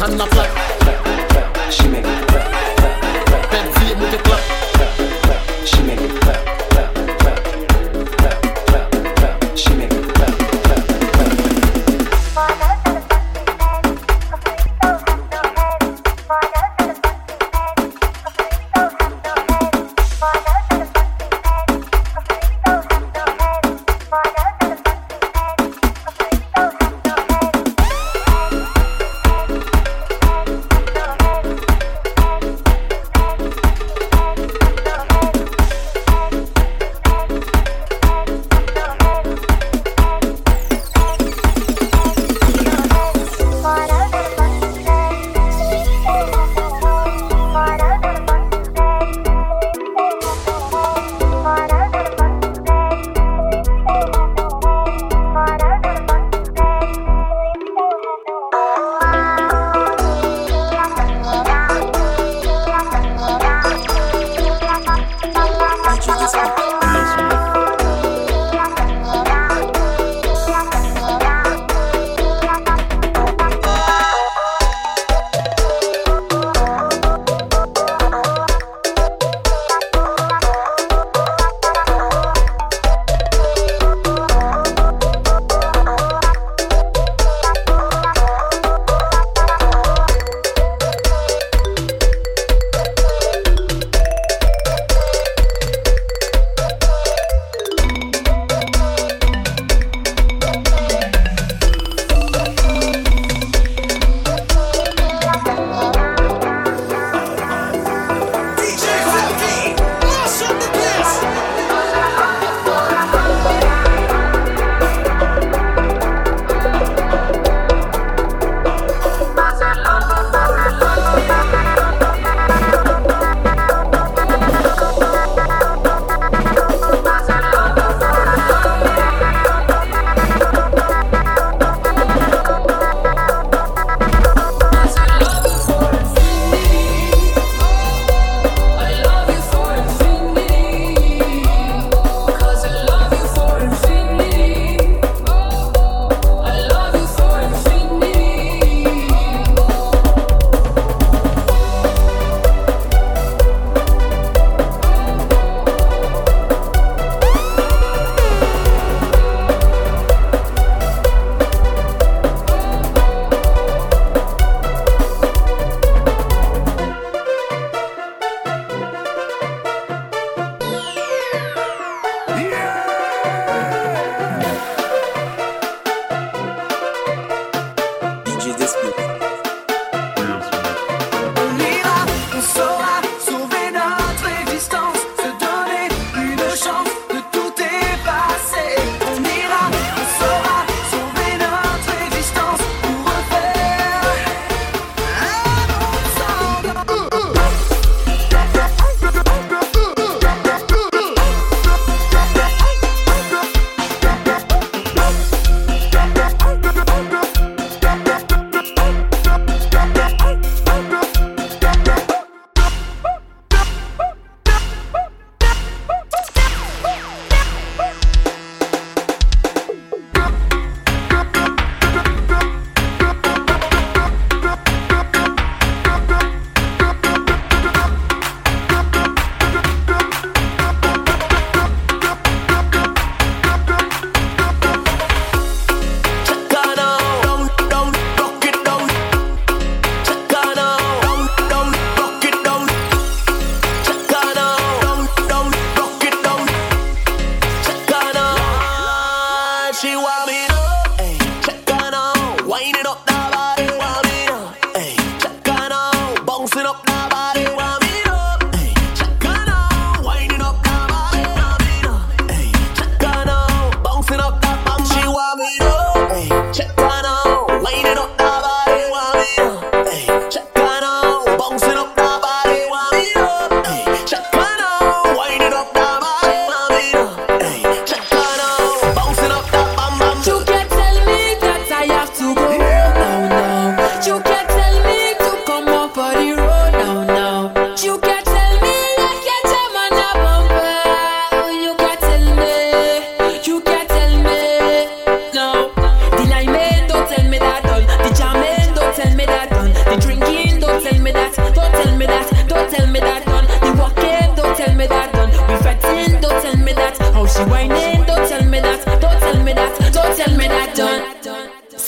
i'm not like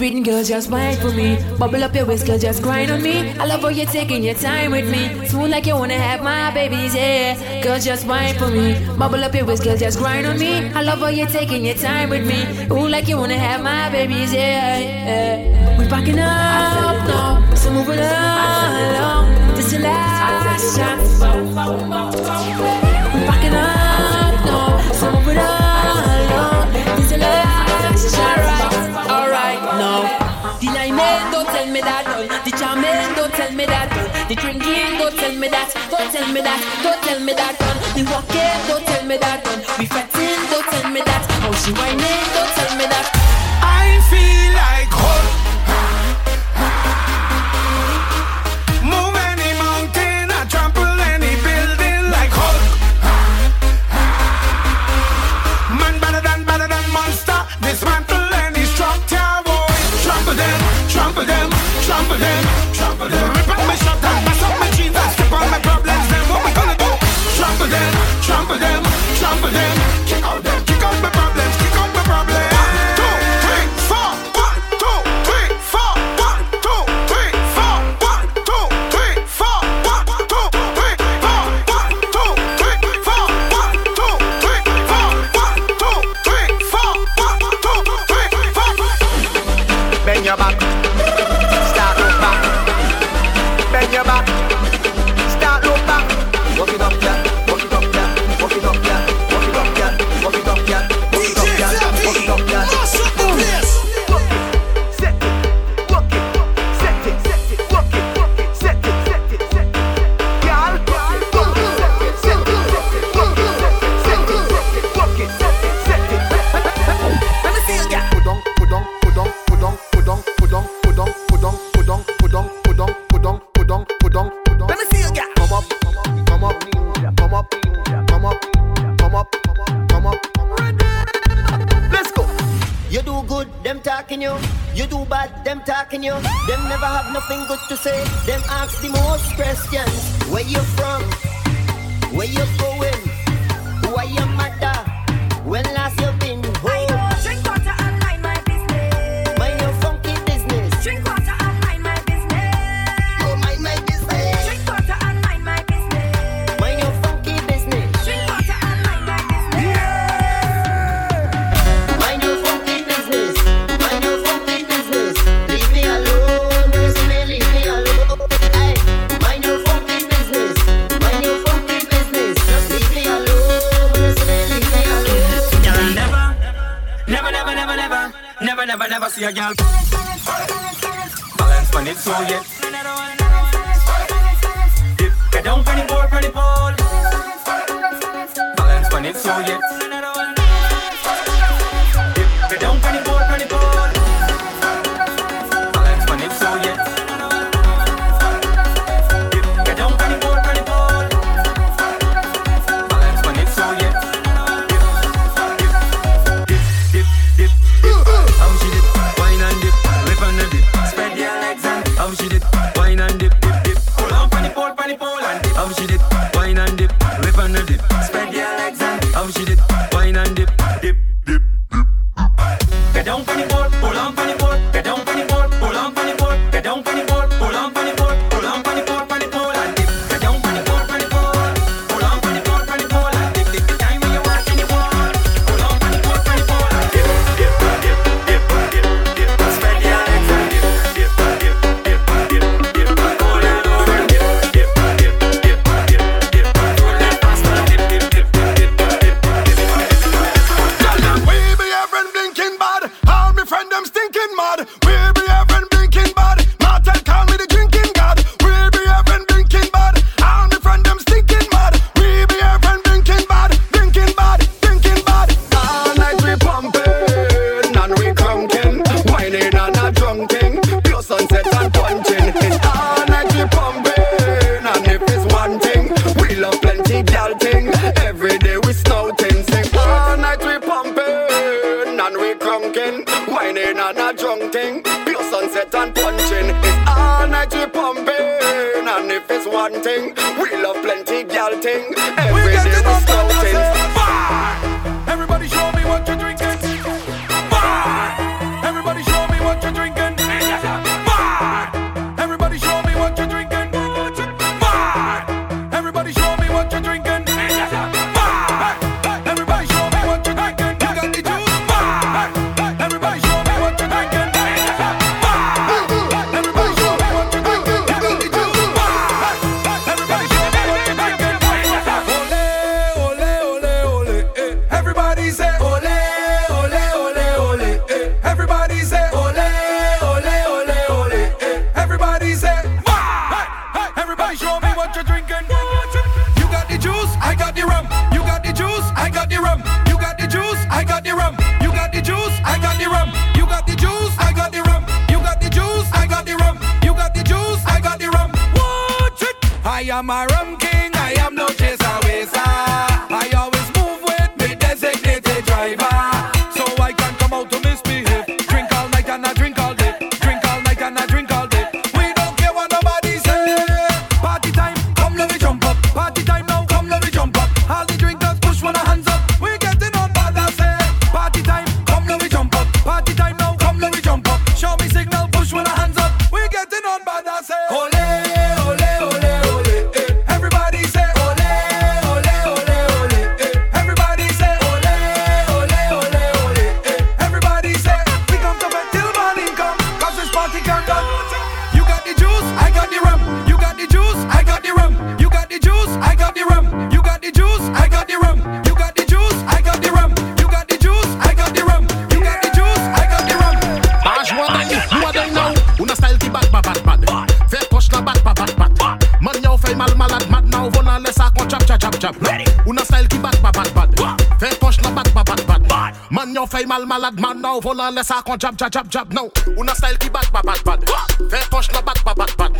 Sweet girl, just wine for me. Bubble up your waist, just grind on me. I love how you're taking your time with me. Smooth like you wanna have my babies, yeah. Girl, just wine for me. Bubble up your waist, just grind on me. I love how you're taking your time with me. Ooh, like you wanna have my babies, yeah. yeah. We're backing up now, so move it along. This is last shot. We're backing up now, so move it. This is last shot now. The lime don't tell me that, oh. no. The charmaine don't tell me that, oh. no. The drinking don't tell me that, don't tell me that, don't tell me that, oh. no. The walking don't tell me that, no. We fretting don't tell me that. How she whining don't tell me that. trample them, trample them, kick out them, kick out my you. Them never have nothing good to say. Them ask the most questions. Where you from? your girl. Balance when it's all yet Dip, get down on the board, on the ball. Balance when it's all yet thing. my. mal malade man now vola lesa kon jab jab jab jab now Una style ki bad bad bad. bat Fais poche no bad bad. bat bat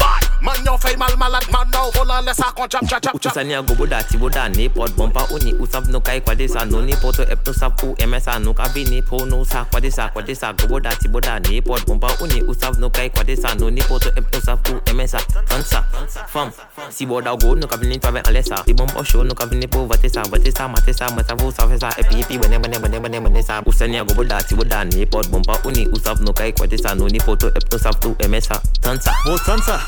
Man yon fe mal malade mad now Volan lè sa kon chap chap chap chap Usani a gobo da ti boda ne pot bompa uni usap no kai kwa desa no ni poto ep no sap u emesa no ka vini po no sa kwa desa kwa desa gobo da ti boda ne pot bompa uni usap no kai kwa desa no ni poto ep no sap u emesa fansa fam si boda go no ka vini pa ben alesa. Si bompa show no ka vini po vatesa vatesa matesa masa vo sa fesa epi epi bane bane bane bane bane sa. Usani a gobo da ti boda ne pot bompa uni usap no kai kwa desa no ni poto ep no sap u emesa tansa vo tansa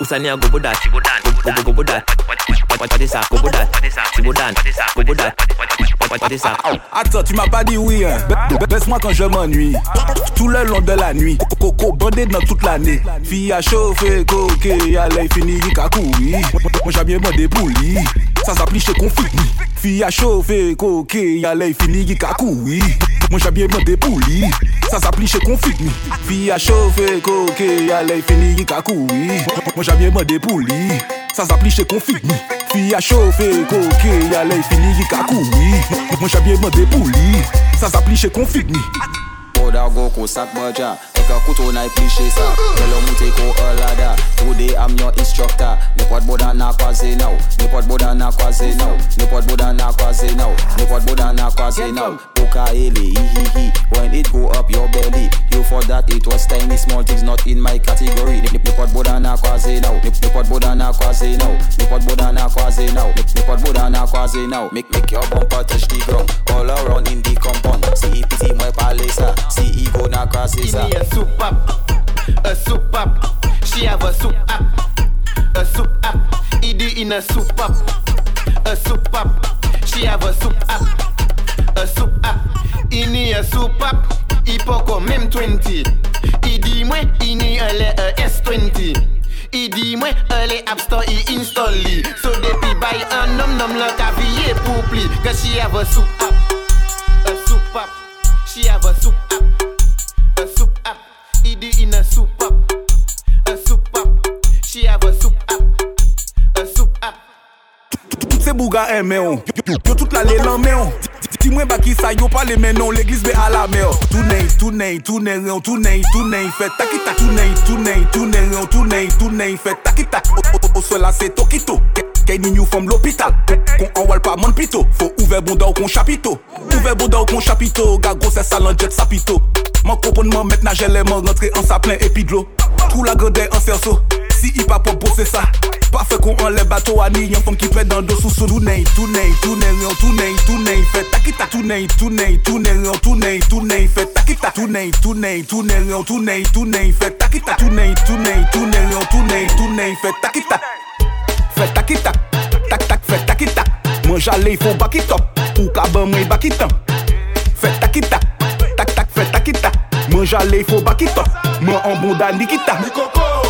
usani a gobo da ti boda Attends, tu m'as pas dit oui, hein. Ba- ba- Baisse-moi quand je m'ennuie. Tout le long de la nuit. Coco bandé dans toute l'année. Fille à chauffer, coquet, allez, fini, kakoui. Moi, j'ai bien pour lui. Ça s'applique chez conflit. Fille à chauffer, coquet, allez, fini, kakoui. Mwen jabye mwende pou li. Sa sa pliche konfit mi. Fi a chofe koke ale fini yi kakoui Mwen jabye mwende pou li. Sa sa pliche konfit mi. Fi a chofe koke ale fini yi kakoui Mwen jabye mwende pou li. Sa e sa pliche konfit mi. Oda go kosak mwaja Eka koutou na yi pliche sa. Melo mwente ko olada Today I'm your instructor Nipot boda na kwaze nou Nipot boda na kwaze nou Nipot boda na kwaze nou Nipot boda na kwaze nou. Oka ele hi hi hi When it go up your belly You for that it was tiny small things not in my category Nep- Nepot boda na kwaze now Nep- Nepot boda na kwaze now Nepot boda na kwaze now Nep- Nepot boda kwaze now Make make your bumper touch the ground All around in the compound See pity moi parler ça See ego na kwaze ça Give me a soup up, a soup up. She have a soup up, a soup up. Idi in a soup up, a soup up. She have a soup up, a soup up, ini a soup up, i poko mem 20. I di mwen, ini a a S20. I di mwen, a App Store i install li. So depi bay an nom nom lan ka viye pou pli. Cause she have a soup up, a soup up, she have a soup up, a soup up. I di in a soup up, a soup up, she have a soup up, a soup up. Se bouga eme on, yo tout la le lanme on. Ti mwen baki sa yo pale menon l'eglis be ala mer. Tounen, tounen, tounen, rion, tounen, tounen Fè takita, tounen, tounen, tounen, rion, tounen, tounen Fè takita, o sol la se tokito. Kè ni nyou fòm l'opital Kon anwal pa man pito. Fò ouve bonda ou kon chapito Ouve bonda ou kon chapito Gago se salan jet sapito. Man kopon man met na jele man rentre an sa plen epi dlo Trou la gredè an serso Si hip hop propose ça Pas fait qu'on enlève bateau à ni Y'en femme qui fait dans le dos sous sous Tournez, tournez, tournez, on tournez, tournez Fait takita tournez, tournez, tournez, on tournez, tournez Fait takita tournez, tournez, tournez, on tournez, tournez Fait takita tournez, tournez, tournez, on tournez, tournez Fait takita Fait takita Tac tac fait takita Moi j'allais il faut bakitop Ou kaban moi bakitan Fait takita Tac tac fait takita Moi j'allais il faut bakitop Moi en bonda nikita Mikoko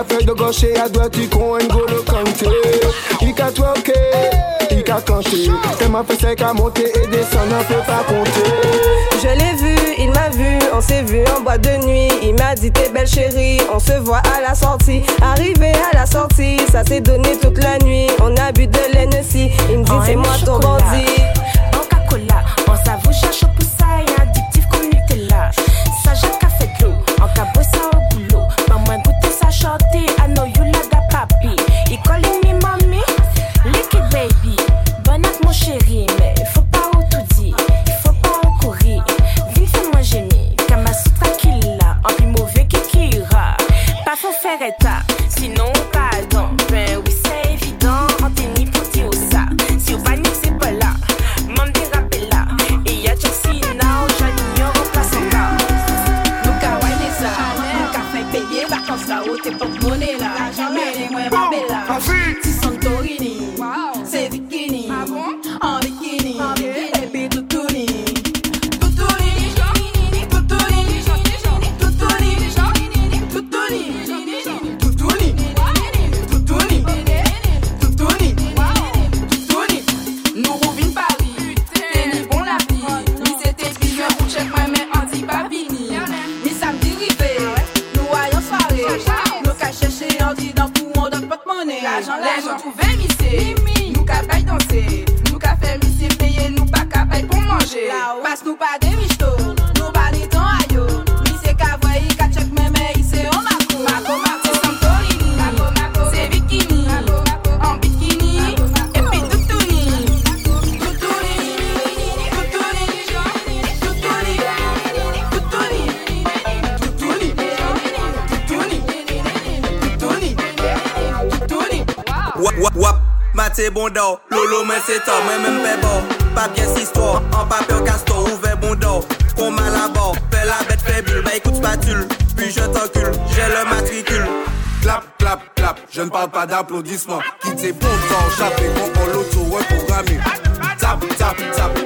il a fait de gauche et à droite, il con N'Golo Kanté. Il a twerké, il a canté. Tellement fait c'est qu'à monter et descendre, on peut pas compter. Je l'ai vu, il m'a vu, on s'est vu en boîte de nuit. Il m'a dit t'es belle chérie, on se voit à la sortie. Arrivé à la sortie, ça s'est donné toute la nuit. On a bu de l'Hennessy, il me dit c'est moi ton bandit. Coca-Cola, bon lolo men c'est temps, moi même fait bon. Pas bien cette histoire, en papier castor, ouvert bon d'or. Qu'on mal à bord, fais la bête faible, bah écoute spatule, puis je t'encule, j'ai le matricule. Clap, clap, clap, je ne parle pas d'applaudissements. Quittez bon temps, chapeau, on l'auto reprogrammé. Tap, tap, tap.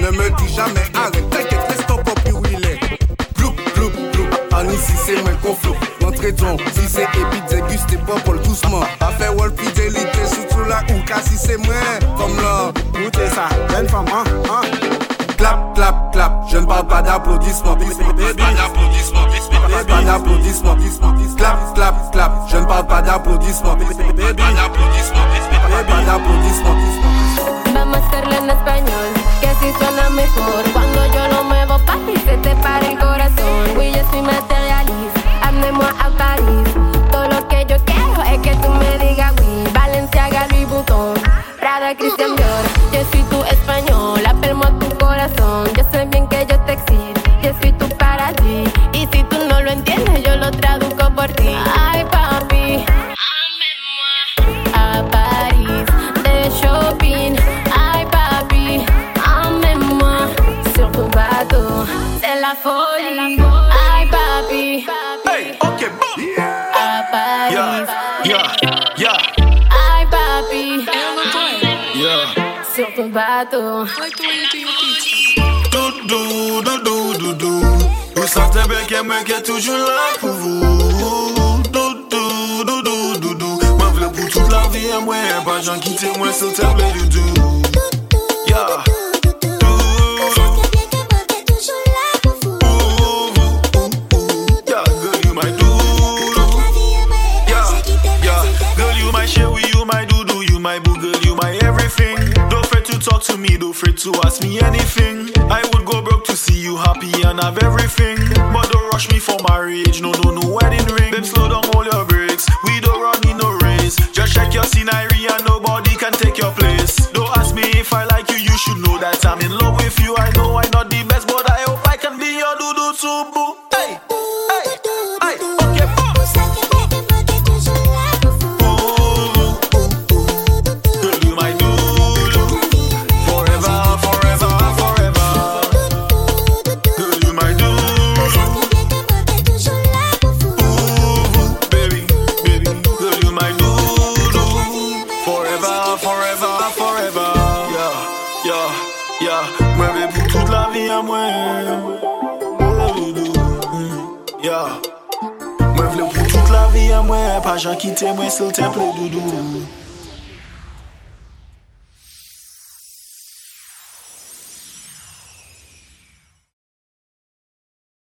Ne me dis jamais arrête, t'inquiète, reste pas puis où il est. Gloup, gloup, gloup, en ici c'est moi qu'on kreton Si se epi deguste popol kousman A fe wol fidelite soutou la ou kasi se mwen Kom lor, Clap, clap, clap, je ne parle pas d'applaudissements. Baby, pas d'applaudissements. pas d'applaudissements. Clap, clap, clap, je ne parle pas d'applaudissements. Baby, pas pas Vamos a en español, que si suena mejor. Cuando yo lo muevo pa' ti se te para el corazón. Oui, je suis matérialiste amenez-moi à Paris. bateau. Doudou, doudou, doudou. Vous sentez bien que moi qui est toujours là pour vous. Doudou, doudou, doudou. Moi, pour toute la vie, moi, pas j'en quitte, moi, sur table du. Kitemwe sou temple doudou